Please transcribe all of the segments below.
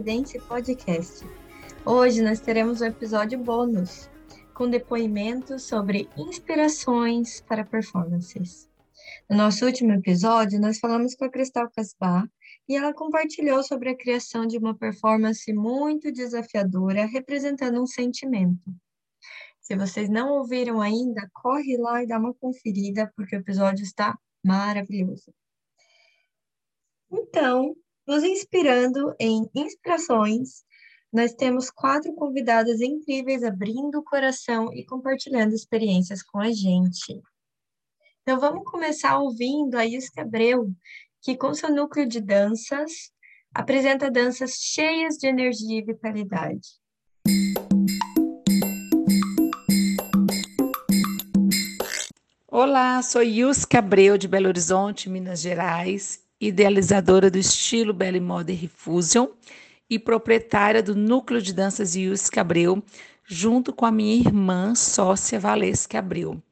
Dance Podcast. Hoje nós teremos um episódio bônus com depoimentos sobre inspirações para performances. No nosso último episódio, nós falamos com a Cristal Casbar e ela compartilhou sobre a criação de uma performance muito desafiadora representando um sentimento. Se vocês não ouviram ainda, corre lá e dá uma conferida, porque o episódio está maravilhoso. Então, nos inspirando em inspirações, nós temos quatro convidadas incríveis abrindo o coração e compartilhando experiências com a gente. Então, vamos começar ouvindo a Isca Abreu, que, com seu núcleo de danças, apresenta danças cheias de energia e vitalidade. Olá, sou Yusca Abreu, de Belo Horizonte, Minas Gerais, idealizadora do estilo Belly Modern Fusion e proprietária do Núcleo de Danças Yusca Abreu, junto com a minha irmã, sócia Valesca Abreu.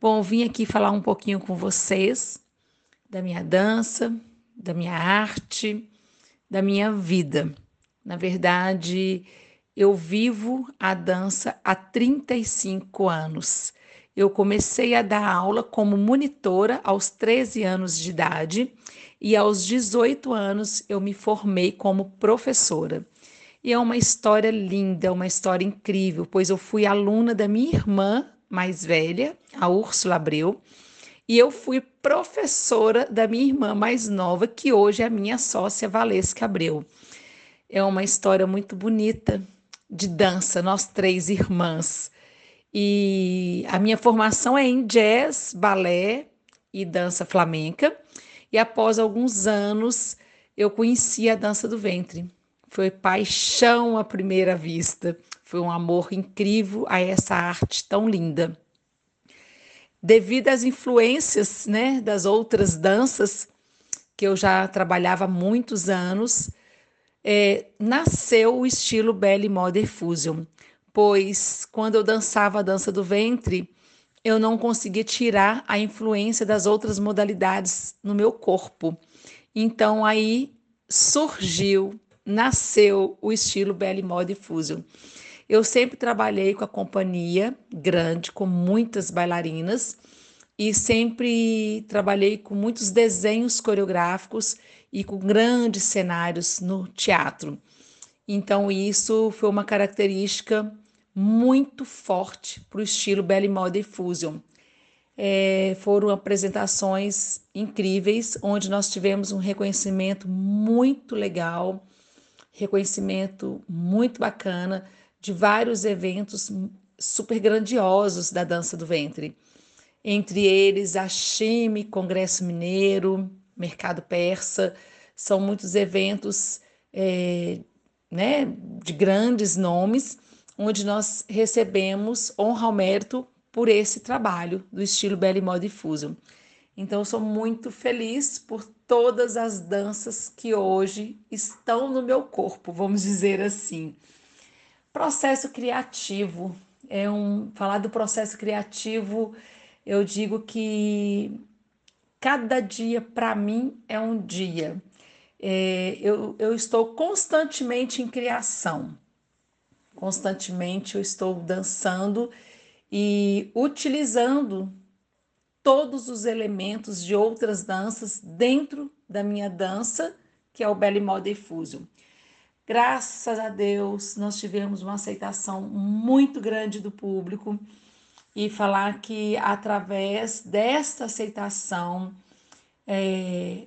Bom, vim aqui falar um pouquinho com vocês da minha dança, da minha arte, da minha vida. Na verdade, eu vivo a dança há 35 anos eu comecei a dar aula como monitora aos 13 anos de idade e aos 18 anos eu me formei como professora. E é uma história linda, uma história incrível, pois eu fui aluna da minha irmã mais velha, a Úrsula Abreu, e eu fui professora da minha irmã mais nova, que hoje é a minha sócia Valesca Abreu. É uma história muito bonita de dança, nós três irmãs. E a minha formação é em jazz, balé e dança flamenca. E após alguns anos, eu conheci a dança do ventre. Foi paixão à primeira vista. Foi um amor incrível a essa arte tão linda. Devido às influências né, das outras danças, que eu já trabalhava há muitos anos, é, nasceu o estilo Belly Modern Fusion pois quando eu dançava a dança do ventre, eu não conseguia tirar a influência das outras modalidades no meu corpo. Então aí surgiu, nasceu o estilo Belly Mode Fusion. Eu sempre trabalhei com a companhia grande, com muitas bailarinas, e sempre trabalhei com muitos desenhos coreográficos e com grandes cenários no teatro. Então, isso foi uma característica muito forte para o estilo Belly Modern Fusion. É, foram apresentações incríveis, onde nós tivemos um reconhecimento muito legal, reconhecimento muito bacana de vários eventos super grandiosos da dança do ventre. Entre eles, a Chime, Congresso Mineiro, Mercado Persa, são muitos eventos é, né, de grandes nomes onde nós recebemos honra ao mérito por esse trabalho do estilo Belly Mode Fusion. Então, sou muito feliz por todas as danças que hoje estão no meu corpo, vamos dizer assim. Processo criativo é um falar do processo criativo. Eu digo que cada dia para mim é um dia. É, eu, eu estou constantemente em criação. Constantemente eu estou dançando e utilizando todos os elementos de outras danças dentro da minha dança, que é o Belly Modern Fusion. Graças a Deus, nós tivemos uma aceitação muito grande do público e falar que através desta aceitação é,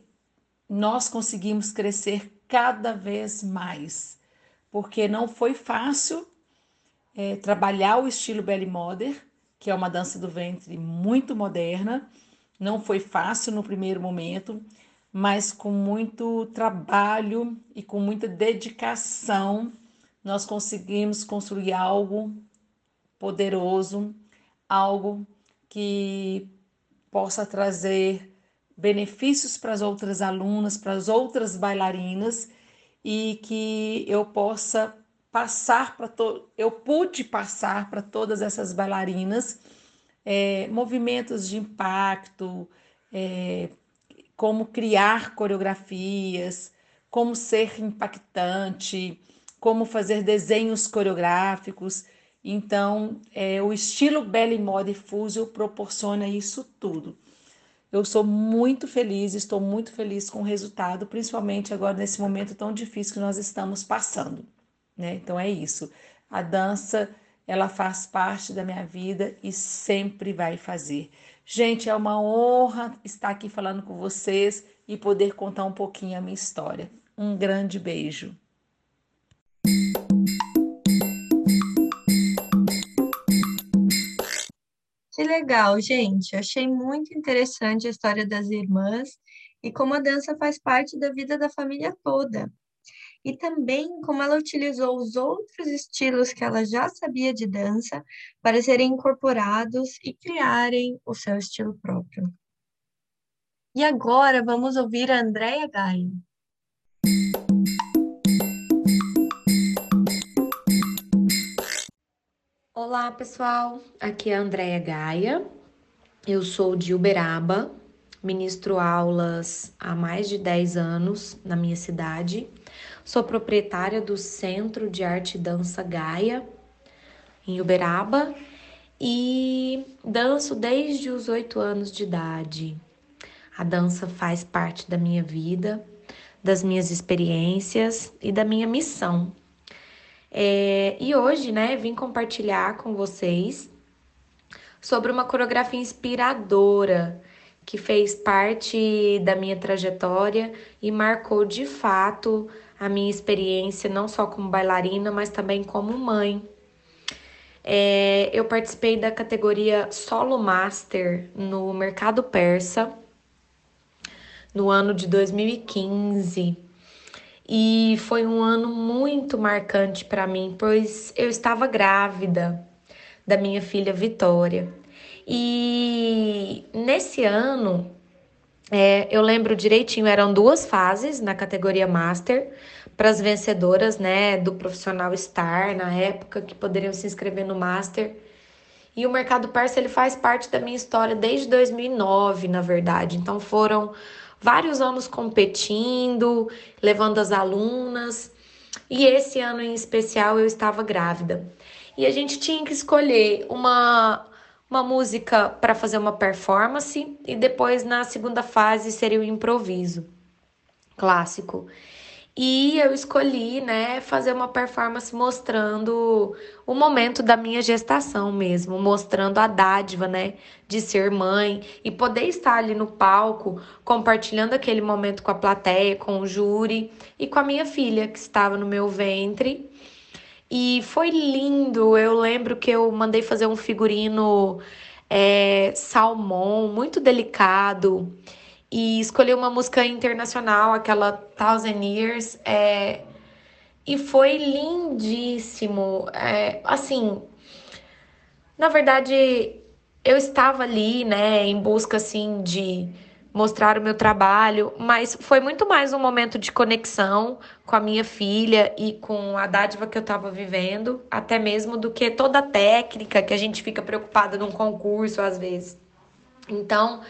nós conseguimos crescer cada vez mais porque não foi fácil é, trabalhar o estilo belly modern, que é uma dança do ventre muito moderna. Não foi fácil no primeiro momento, mas com muito trabalho e com muita dedicação, nós conseguimos construir algo poderoso, algo que possa trazer benefícios para as outras alunas, para as outras bailarinas e que eu possa passar para to... eu pude passar para todas essas bailarinas é, movimentos de impacto, é, como criar coreografias, como ser impactante, como fazer desenhos coreográficos. Então, é, o estilo Belly Mode Fusion proporciona isso tudo. Eu sou muito feliz, estou muito feliz com o resultado, principalmente agora nesse momento tão difícil que nós estamos passando. Né? Então é isso. A dança, ela faz parte da minha vida e sempre vai fazer. Gente, é uma honra estar aqui falando com vocês e poder contar um pouquinho a minha história. Um grande beijo. Que legal, gente. Achei muito interessante a história das irmãs e como a dança faz parte da vida da família toda. E também como ela utilizou os outros estilos que ela já sabia de dança para serem incorporados e criarem o seu estilo próprio. E agora vamos ouvir a Andrea Gaia. Olá, pessoal. Aqui é a Andréia Gaia. Eu sou de Uberaba, ministro aulas há mais de 10 anos na minha cidade. Sou proprietária do Centro de Arte e Dança Gaia, em Uberaba, e danço desde os 8 anos de idade. A dança faz parte da minha vida, das minhas experiências e da minha missão é, e hoje, né, vim compartilhar com vocês sobre uma coreografia inspiradora que fez parte da minha trajetória e marcou de fato a minha experiência, não só como bailarina, mas também como mãe. É, eu participei da categoria Solo Master no mercado persa no ano de 2015. E foi um ano muito marcante para mim, pois eu estava grávida da minha filha Vitória. E nesse ano, é, eu lembro direitinho, eram duas fases na categoria Master para as vencedoras, né, do profissional Star na época que poderiam se inscrever no Master. E o mercado persa ele faz parte da minha história desde 2009, na verdade. Então foram vários anos competindo, levando as alunas. E esse ano em especial eu estava grávida. E a gente tinha que escolher uma uma música para fazer uma performance e depois na segunda fase seria o improviso clássico. E eu escolhi, né, fazer uma performance mostrando o momento da minha gestação mesmo, mostrando a dádiva, né, de ser mãe e poder estar ali no palco compartilhando aquele momento com a plateia, com o júri e com a minha filha que estava no meu ventre. E foi lindo. Eu lembro que eu mandei fazer um figurino é, salmão, muito delicado e escolhi uma música internacional, aquela Thousand Years, é, e foi lindíssimo. É, assim, na verdade, eu estava ali, né, em busca assim de mostrar o meu trabalho, mas foi muito mais um momento de conexão com a minha filha e com a dádiva que eu estava vivendo, até mesmo do que toda a técnica que a gente fica preocupada num concurso às vezes. Então,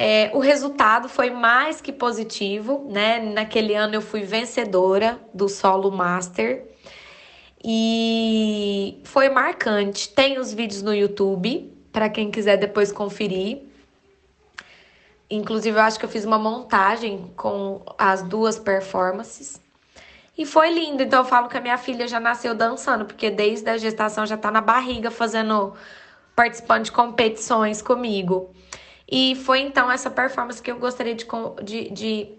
é, o resultado foi mais que positivo, né? Naquele ano eu fui vencedora do solo master e foi marcante. Tem os vídeos no YouTube para quem quiser depois conferir. Inclusive, eu acho que eu fiz uma montagem com as duas performances. E foi lindo. Então, eu falo que a minha filha já nasceu dançando, porque desde a gestação já tá na barriga fazendo, participando de competições comigo. E foi então essa performance que eu gostaria de, de, de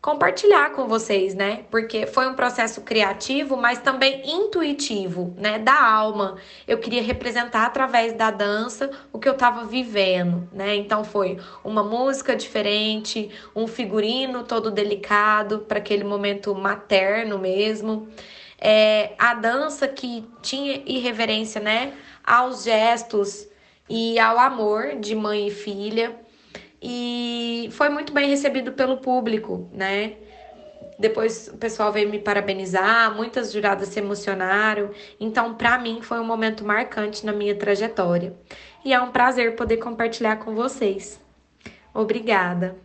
compartilhar com vocês, né? Porque foi um processo criativo, mas também intuitivo, né? Da alma. Eu queria representar através da dança o que eu estava vivendo, né? Então foi uma música diferente, um figurino todo delicado para aquele momento materno mesmo. É, a dança que tinha irreverência, né? Aos gestos e ao amor de mãe e filha. E foi muito bem recebido pelo público, né? Depois o pessoal veio me parabenizar, muitas juradas se emocionaram. Então, para mim, foi um momento marcante na minha trajetória. E é um prazer poder compartilhar com vocês. Obrigada.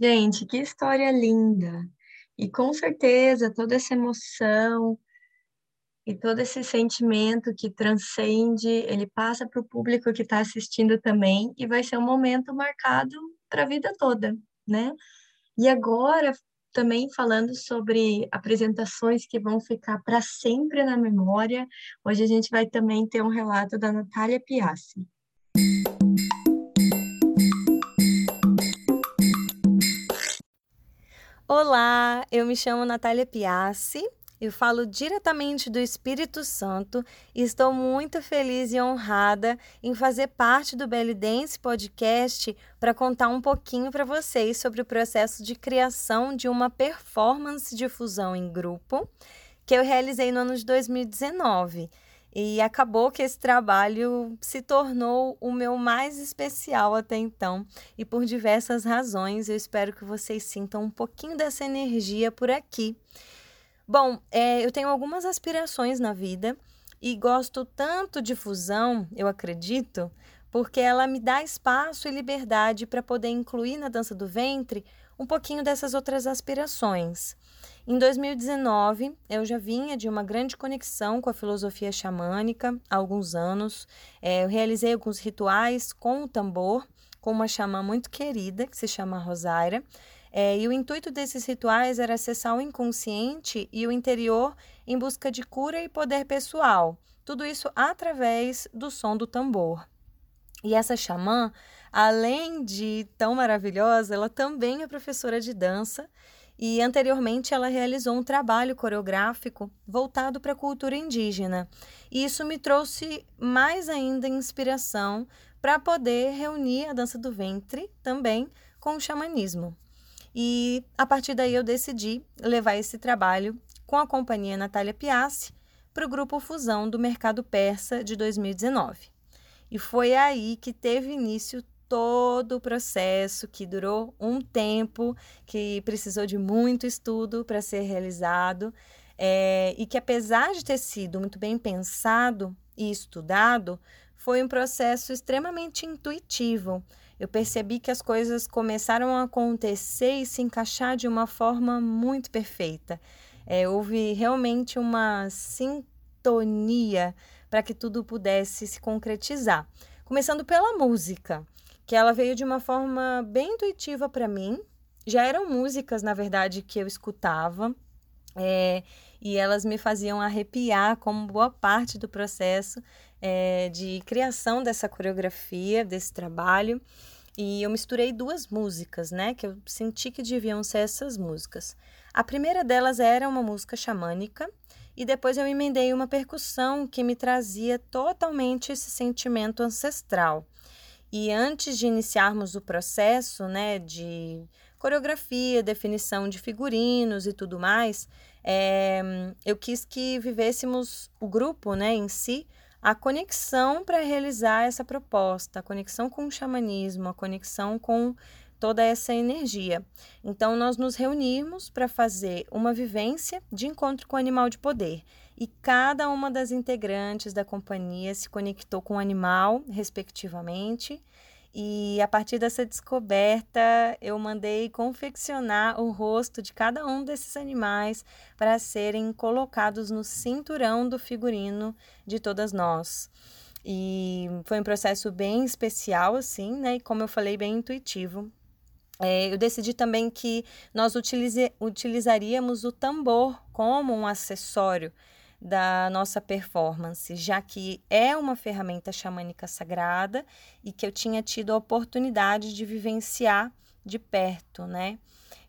Gente, que história linda! E com certeza toda essa emoção e todo esse sentimento que transcende, ele passa para o público que está assistindo também e vai ser um momento marcado para a vida toda, né? E agora, também falando sobre apresentações que vão ficar para sempre na memória, hoje a gente vai também ter um relato da Natália Piassi. Olá, eu me chamo Natália Piassi, eu falo diretamente do Espírito Santo e estou muito feliz e honrada em fazer parte do Belly Dance Podcast para contar um pouquinho para vocês sobre o processo de criação de uma performance de fusão em grupo que eu realizei no ano de 2019. E acabou que esse trabalho se tornou o meu mais especial até então, e por diversas razões eu espero que vocês sintam um pouquinho dessa energia por aqui. Bom, é, eu tenho algumas aspirações na vida e gosto tanto de fusão, eu acredito, porque ela me dá espaço e liberdade para poder incluir na dança do ventre um pouquinho dessas outras aspirações. Em 2019, eu já vinha de uma grande conexão com a filosofia xamânica há alguns anos. É, eu realizei alguns rituais com o tambor, com uma xamã muito querida, que se chama Rosaira. É, e o intuito desses rituais era acessar o inconsciente e o interior em busca de cura e poder pessoal. Tudo isso através do som do tambor. E essa xamã, além de tão maravilhosa, ela também é professora de dança e anteriormente ela realizou um trabalho coreográfico voltado para a cultura indígena. E isso me trouxe mais ainda inspiração para poder reunir a dança do ventre também com o xamanismo. E a partir daí eu decidi levar esse trabalho com a companhia Natália Piassi para o grupo Fusão do Mercado Persa de 2019. E foi aí que teve início todo o processo que durou um tempo, que precisou de muito estudo para ser realizado, é, e que apesar de ter sido muito bem pensado e estudado, foi um processo extremamente intuitivo. Eu percebi que as coisas começaram a acontecer e se encaixar de uma forma muito perfeita. É, houve realmente uma sintonia para que tudo pudesse se concretizar. Começando pela música que ela veio de uma forma bem intuitiva para mim. Já eram músicas, na verdade, que eu escutava. É, e elas me faziam arrepiar como boa parte do processo é, de criação dessa coreografia, desse trabalho. E eu misturei duas músicas, né, que eu senti que deviam ser essas músicas. A primeira delas era uma música xamânica, e depois eu emendei uma percussão que me trazia totalmente esse sentimento ancestral. E antes de iniciarmos o processo né, de coreografia, definição de figurinos e tudo mais, é, eu quis que vivêssemos o grupo né, em si a conexão para realizar essa proposta, a conexão com o xamanismo, a conexão com toda essa energia. Então, nós nos reunimos para fazer uma vivência de encontro com o animal de poder. E cada uma das integrantes da companhia se conectou com o animal, respectivamente. E a partir dessa descoberta, eu mandei confeccionar o rosto de cada um desses animais para serem colocados no cinturão do figurino de todas nós. E foi um processo bem especial, assim, né? E como eu falei, bem intuitivo. É, eu decidi também que nós utilize, utilizaríamos o tambor como um acessório da nossa performance, já que é uma ferramenta xamânica sagrada e que eu tinha tido a oportunidade de vivenciar de perto, né?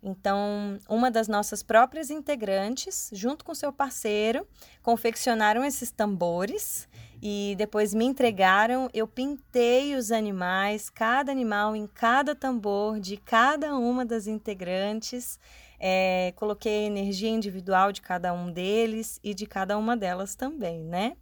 Então, uma das nossas próprias integrantes, junto com seu parceiro, confeccionaram esses tambores e depois me entregaram. Eu pintei os animais, cada animal em cada tambor de cada uma das integrantes. É, coloquei a energia individual de cada um deles e de cada uma delas também, né?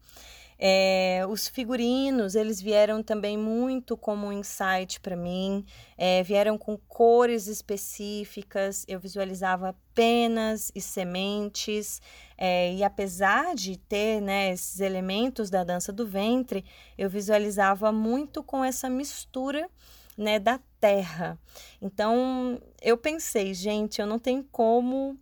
É, os figurinos, eles vieram também muito como um insight para mim, é, vieram com cores específicas, eu visualizava penas e sementes, é, e apesar de ter né, esses elementos da dança do ventre, eu visualizava muito com essa mistura né, da terra. Então, eu pensei, gente, eu não tenho como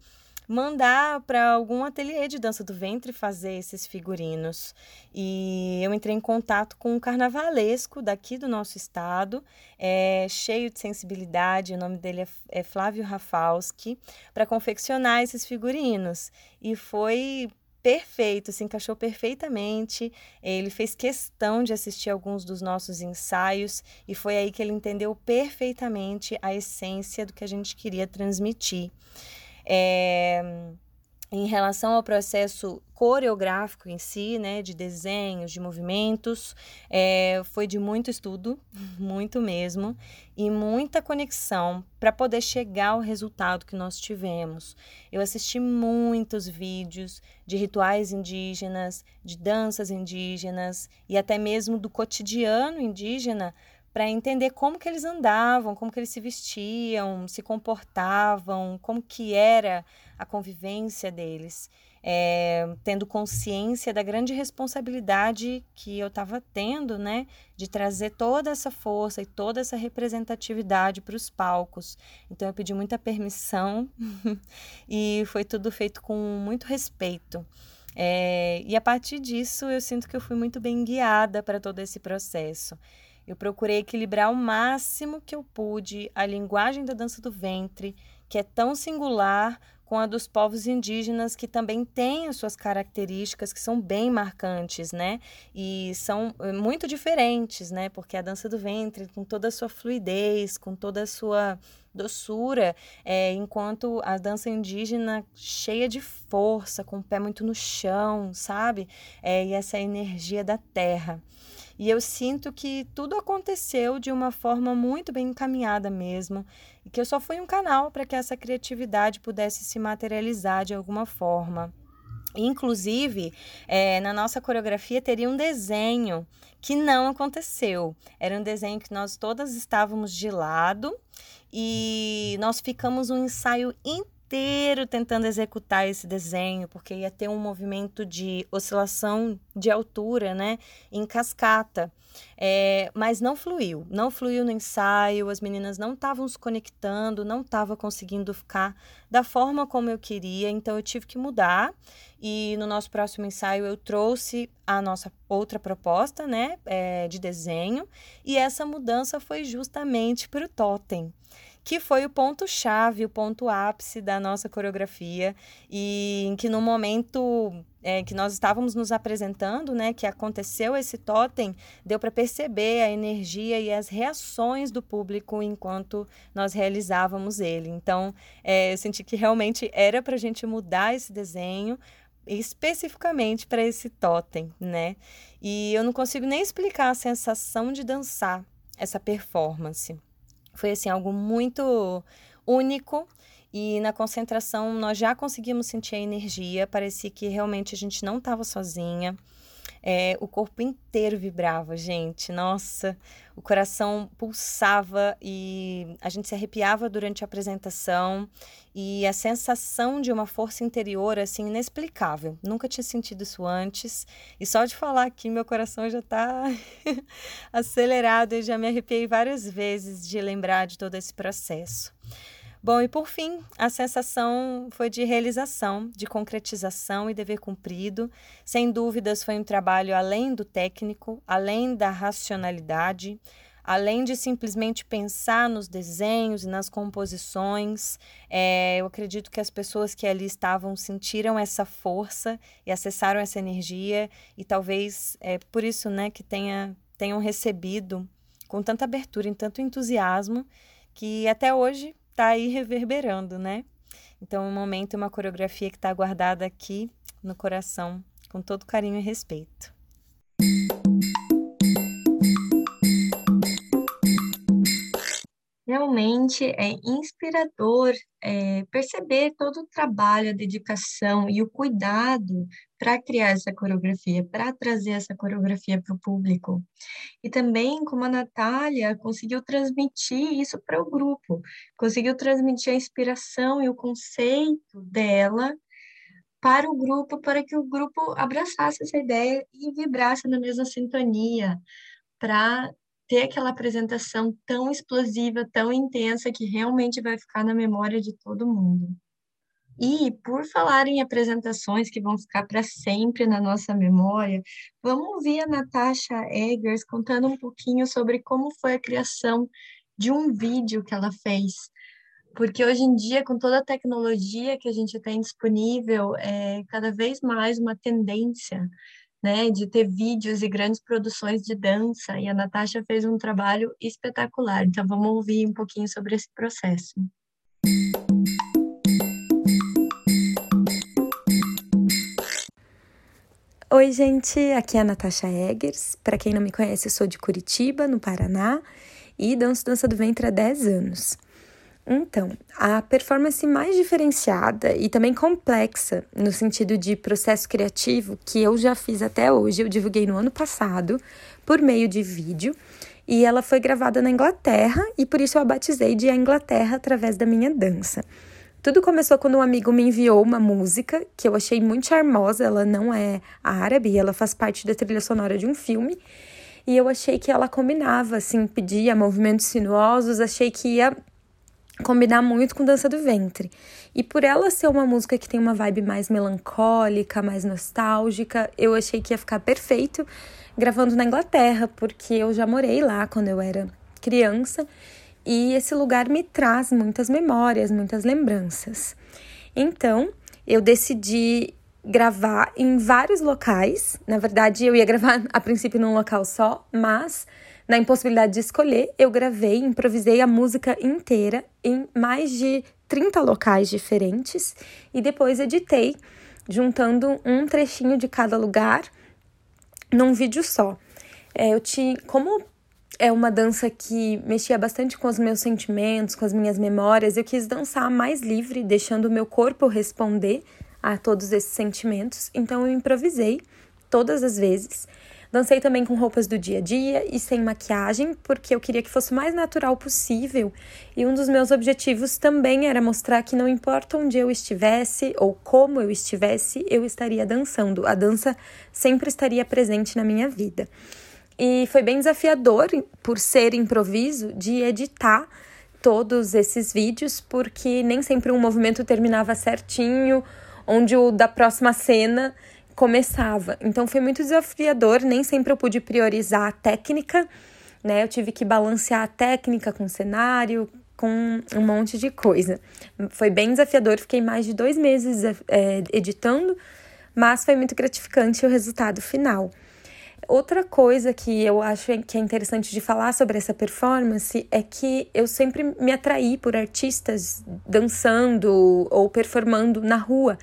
mandar para algum ateliê de dança do ventre fazer esses figurinos. E eu entrei em contato com um carnavalesco daqui do nosso estado, é, cheio de sensibilidade, o nome dele é, é Flávio Rafalski, para confeccionar esses figurinos. E foi perfeito, se encaixou perfeitamente. Ele fez questão de assistir alguns dos nossos ensaios e foi aí que ele entendeu perfeitamente a essência do que a gente queria transmitir. É, em relação ao processo coreográfico em si, né, de desenhos, de movimentos, é, foi de muito estudo, muito mesmo, e muita conexão para poder chegar ao resultado que nós tivemos. Eu assisti muitos vídeos de rituais indígenas, de danças indígenas e até mesmo do cotidiano indígena para entender como que eles andavam, como que eles se vestiam, se comportavam, como que era a convivência deles, é, tendo consciência da grande responsabilidade que eu estava tendo, né, de trazer toda essa força e toda essa representatividade para os palcos. Então eu pedi muita permissão e foi tudo feito com muito respeito. É, e a partir disso eu sinto que eu fui muito bem guiada para todo esse processo. Eu procurei equilibrar ao máximo que eu pude a linguagem da dança do ventre, que é tão singular com a dos povos indígenas, que também têm as suas características que são bem marcantes, né? E são eh, muito diferentes, né? Porque a dança do ventre, com toda a sua fluidez, com toda a sua doçura, é, enquanto a dança indígena cheia de força, com o pé muito no chão, sabe? É, e essa energia da terra. E eu sinto que tudo aconteceu de uma forma muito bem encaminhada mesmo, e que eu só fui um canal para que essa criatividade pudesse se materializar de alguma forma. Inclusive, é, na nossa coreografia teria um desenho que não aconteceu. Era um desenho que nós todas estávamos de lado e nós ficamos um ensaio inteiro inteiro tentando executar esse desenho, porque ia ter um movimento de oscilação de altura, né, em cascata. É, mas não fluiu, não fluiu no ensaio, as meninas não estavam se conectando, não estavam conseguindo ficar da forma como eu queria, então eu tive que mudar. E no nosso próximo ensaio eu trouxe a nossa outra proposta, né, é, de desenho, e essa mudança foi justamente para o totem que foi o ponto-chave, o ponto ápice da nossa coreografia, e em que no momento é, que nós estávamos nos apresentando, né, que aconteceu esse totem, deu para perceber a energia e as reações do público enquanto nós realizávamos ele. Então, é, eu senti que realmente era para a gente mudar esse desenho especificamente para esse totem, né? E eu não consigo nem explicar a sensação de dançar essa performance. Foi assim algo muito único e na concentração nós já conseguimos sentir a energia, parecia que realmente a gente não estava sozinha. É, o corpo inteiro vibrava, gente. Nossa, o coração pulsava e a gente se arrepiava durante a apresentação e a sensação de uma força interior assim inexplicável. Nunca tinha sentido isso antes e só de falar aqui meu coração já está acelerado e já me arrepiei várias vezes de lembrar de todo esse processo. Bom, e por fim, a sensação foi de realização, de concretização e dever cumprido. Sem dúvidas, foi um trabalho além do técnico, além da racionalidade, além de simplesmente pensar nos desenhos e nas composições. É, eu acredito que as pessoas que ali estavam sentiram essa força e acessaram essa energia, e talvez é por isso né, que tenha, tenham recebido com tanta abertura e tanto entusiasmo que até hoje está aí reverberando, né? Então, um momento, uma coreografia que está guardada aqui no coração, com todo carinho e respeito. Realmente é inspirador é, perceber todo o trabalho, a dedicação e o cuidado para criar essa coreografia, para trazer essa coreografia para o público. E também como a Natália conseguiu transmitir isso para o grupo, conseguiu transmitir a inspiração e o conceito dela para o grupo, para que o grupo abraçasse essa ideia e vibrasse na mesma sintonia, para ter aquela apresentação tão explosiva, tão intensa, que realmente vai ficar na memória de todo mundo. E, por falar em apresentações que vão ficar para sempre na nossa memória, vamos ouvir a Natasha Eggers contando um pouquinho sobre como foi a criação de um vídeo que ela fez. Porque hoje em dia, com toda a tecnologia que a gente tem disponível, é cada vez mais uma tendência né, de ter vídeos e grandes produções de dança, e a Natasha fez um trabalho espetacular. Então, vamos ouvir um pouquinho sobre esse processo. Oi, gente, aqui é a Natasha Eggers. Para quem não me conhece, eu sou de Curitiba, no Paraná, e danço dança do ventre há 10 anos. Então, a performance mais diferenciada e também complexa no sentido de processo criativo que eu já fiz até hoje, eu divulguei no ano passado por meio de vídeo e ela foi gravada na Inglaterra e por isso eu a batizei de A Inglaterra através da minha dança. Tudo começou quando um amigo me enviou uma música que eu achei muito charmosa. Ela não é árabe, ela faz parte da trilha sonora de um filme. E eu achei que ela combinava, assim, pedia movimentos sinuosos, achei que ia combinar muito com Dança do Ventre. E por ela ser uma música que tem uma vibe mais melancólica, mais nostálgica, eu achei que ia ficar perfeito gravando na Inglaterra, porque eu já morei lá quando eu era criança e esse lugar me traz muitas memórias, muitas lembranças. Então, eu decidi gravar em vários locais. Na verdade, eu ia gravar a princípio num local só, mas na impossibilidade de escolher, eu gravei, improvisei a música inteira em mais de 30 locais diferentes e depois editei, juntando um trechinho de cada lugar num vídeo só. É, eu te, como é uma dança que mexia bastante com os meus sentimentos, com as minhas memórias. Eu quis dançar mais livre, deixando o meu corpo responder a todos esses sentimentos. Então eu improvisei todas as vezes. Dancei também com roupas do dia a dia e sem maquiagem, porque eu queria que fosse o mais natural possível. E um dos meus objetivos também era mostrar que não importa onde eu estivesse ou como eu estivesse, eu estaria dançando. A dança sempre estaria presente na minha vida. E foi bem desafiador, por ser improviso, de editar todos esses vídeos, porque nem sempre um movimento terminava certinho, onde o da próxima cena começava. Então foi muito desafiador, nem sempre eu pude priorizar a técnica, né? Eu tive que balancear a técnica com o cenário, com um monte de coisa. Foi bem desafiador, fiquei mais de dois meses é, editando, mas foi muito gratificante o resultado final. Outra coisa que eu acho que é interessante de falar sobre essa performance é que eu sempre me atraí por artistas dançando ou performando na rua.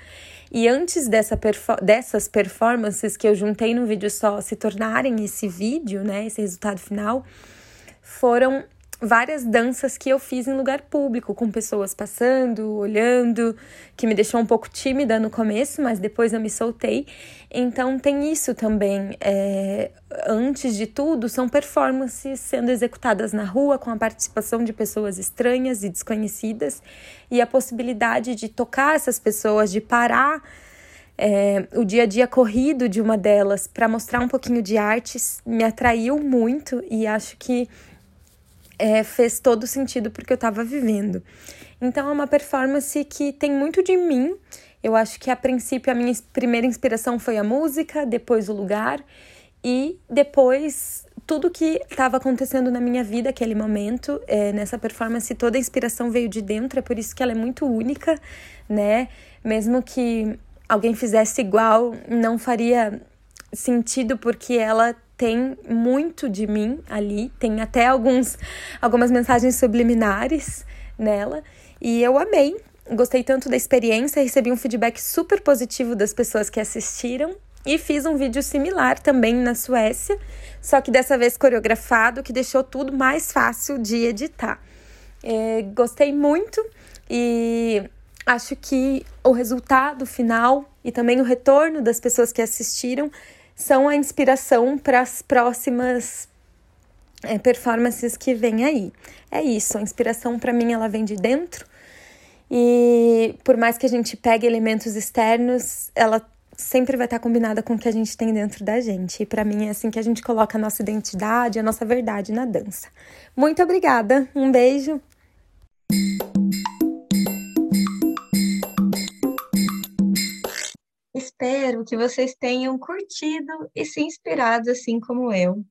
E antes dessa perfor dessas performances que eu juntei no vídeo só se tornarem esse vídeo, né, esse resultado final, foram várias danças que eu fiz em lugar público, com pessoas passando, olhando, que me deixou um pouco tímida no começo, mas depois eu me soltei. Então tem isso também. É, antes de tudo, são performances sendo executadas na rua com a participação de pessoas estranhas e desconhecidas e a possibilidade de tocar essas pessoas, de parar. É, o dia a dia corrido de uma delas para mostrar um pouquinho de artes me atraiu muito e acho que é, fez todo sentido porque eu estava vivendo. Então é uma performance que tem muito de mim. Eu acho que a princípio a minha primeira inspiração foi a música, depois o lugar e depois tudo que estava acontecendo na minha vida aquele momento. É, nessa performance toda a inspiração veio de dentro, é por isso que ela é muito única, né? Mesmo que alguém fizesse igual, não faria sentido porque ela tem muito de mim ali, tem até alguns algumas mensagens subliminares nela e eu amei. Gostei tanto da experiência, recebi um feedback super positivo das pessoas que assistiram e fiz um vídeo similar também na Suécia, só que dessa vez coreografado, que deixou tudo mais fácil de editar. É, gostei muito e acho que o resultado final e também o retorno das pessoas que assistiram são a inspiração para as próximas é, performances que vem aí. É isso, a inspiração para mim ela vem de dentro e por mais que a gente pegue elementos externos, ela sempre vai estar combinada com o que a gente tem dentro da gente. E para mim é assim que a gente coloca a nossa identidade, a nossa verdade na dança. Muito obrigada, um beijo. Espero que vocês tenham curtido e se inspirado assim como eu.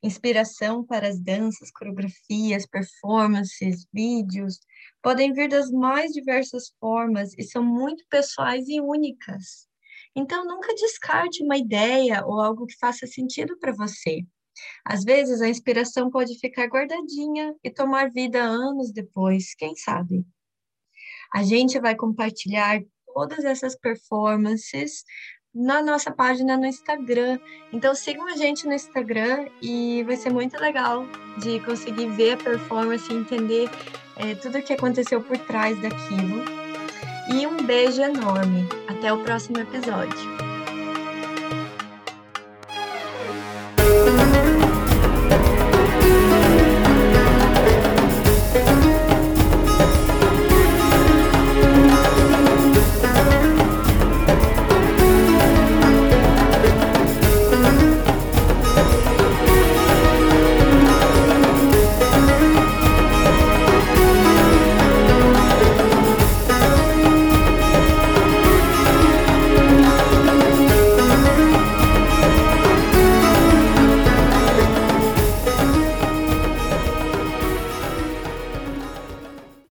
Inspiração para as danças, coreografias, performances, vídeos podem vir das mais diversas formas e são muito pessoais e únicas. Então, nunca descarte uma ideia ou algo que faça sentido para você. Às vezes, a inspiração pode ficar guardadinha e tomar vida anos depois, quem sabe? A gente vai compartilhar todas essas performances na nossa página no Instagram. Então sigam a gente no Instagram e vai ser muito legal de conseguir ver a performance e entender é, tudo o que aconteceu por trás daquilo. E um beijo enorme. Até o próximo episódio.